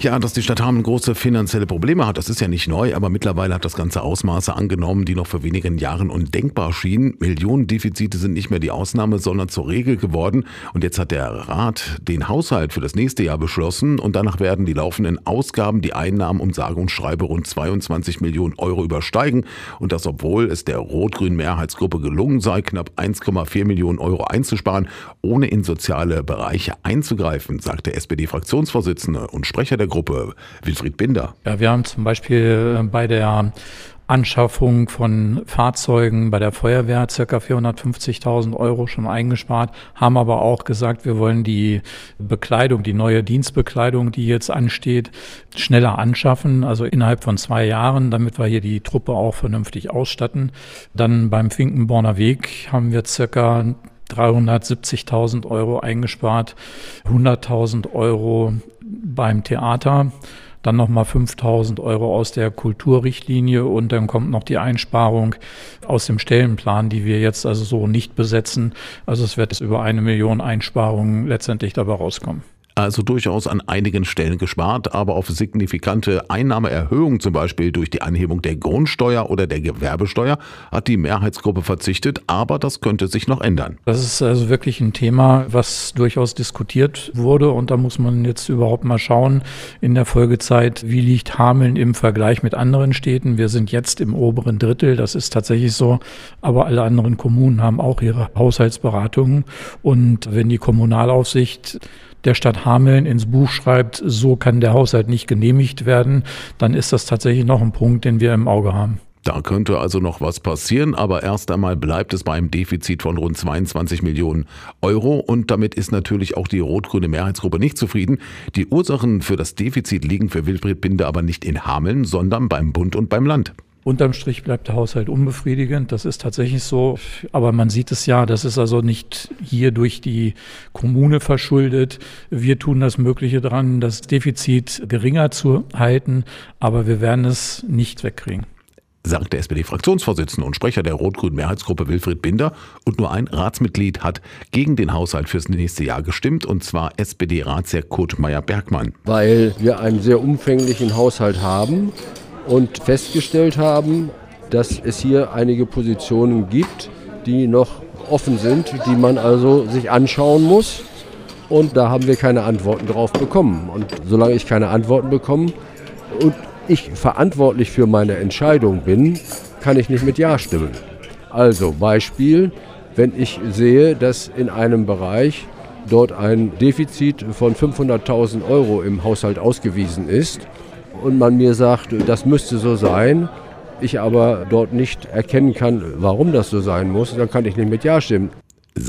Ja, dass die Stadt Hameln große finanzielle Probleme hat, das ist ja nicht neu, aber mittlerweile hat das Ganze Ausmaße angenommen, die noch vor wenigen Jahren undenkbar schienen. Millionendefizite sind nicht mehr die Ausnahme, sondern zur Regel geworden. Und jetzt hat der Rat den Haushalt für das nächste Jahr beschlossen und danach werden die laufenden Ausgaben die Einnahmen um sage und schreibe rund 22 Millionen Euro übersteigen. Und das, obwohl es der rot-grünen Mehrheitsgruppe gelungen sei, knapp 1,4 Millionen Euro einzusparen, ohne in soziale Bereiche einzugreifen, sagt der SPD-Fraktionsvorsitzende und Sprecher der Gruppe, Wilfried Binder. Ja, wir haben zum Beispiel äh, bei der Anschaffung von Fahrzeugen bei der Feuerwehr circa 450.000 Euro schon eingespart, haben aber auch gesagt, wir wollen die Bekleidung, die neue Dienstbekleidung, die jetzt ansteht, schneller anschaffen, also innerhalb von zwei Jahren, damit wir hier die Truppe auch vernünftig ausstatten. Dann beim Finkenborner Weg haben wir circa 370.000 Euro eingespart, 100.000 Euro beim Theater, dann nochmal 5000 Euro aus der Kulturrichtlinie und dann kommt noch die Einsparung aus dem Stellenplan, die wir jetzt also so nicht besetzen. Also es wird über eine Million Einsparungen letztendlich dabei rauskommen also durchaus an einigen Stellen gespart, aber auf signifikante Einnahmeerhöhungen, zum Beispiel durch die Anhebung der Grundsteuer oder der Gewerbesteuer, hat die Mehrheitsgruppe verzichtet, aber das könnte sich noch ändern. Das ist also wirklich ein Thema, was durchaus diskutiert wurde und da muss man jetzt überhaupt mal schauen in der Folgezeit, wie liegt Hameln im Vergleich mit anderen Städten. Wir sind jetzt im oberen Drittel, das ist tatsächlich so, aber alle anderen Kommunen haben auch ihre Haushaltsberatungen und wenn die Kommunalaufsicht der Stadt Hameln ins Buch schreibt, so kann der Haushalt nicht genehmigt werden, dann ist das tatsächlich noch ein Punkt, den wir im Auge haben. Da könnte also noch was passieren, aber erst einmal bleibt es bei einem Defizit von rund 22 Millionen Euro und damit ist natürlich auch die rot-grüne Mehrheitsgruppe nicht zufrieden. Die Ursachen für das Defizit liegen für Wilfried Binde aber nicht in Hameln, sondern beim Bund und beim Land. Unterm Strich bleibt der Haushalt unbefriedigend. Das ist tatsächlich so. Aber man sieht es ja, das ist also nicht hier durch die Kommune verschuldet. Wir tun das Mögliche dran, das Defizit geringer zu halten. Aber wir werden es nicht wegkriegen sagt der SPD-Fraktionsvorsitzende und Sprecher der rot-grünen Mehrheitsgruppe Wilfried Binder. Und nur ein Ratsmitglied hat gegen den Haushalt fürs nächste Jahr gestimmt, und zwar SPD-Ratsherr Kurt Meyer-Bergmann. Weil wir einen sehr umfänglichen Haushalt haben und festgestellt haben, dass es hier einige Positionen gibt, die noch offen sind, die man also sich anschauen muss. Und da haben wir keine Antworten drauf bekommen. Und solange ich keine Antworten bekomme und ich verantwortlich für meine Entscheidung bin, kann ich nicht mit Ja stimmen. Also Beispiel, wenn ich sehe, dass in einem Bereich dort ein Defizit von 500.000 Euro im Haushalt ausgewiesen ist, und man mir sagt, das müsste so sein, ich aber dort nicht erkennen kann, warum das so sein muss, dann kann ich nicht mit Ja stimmen.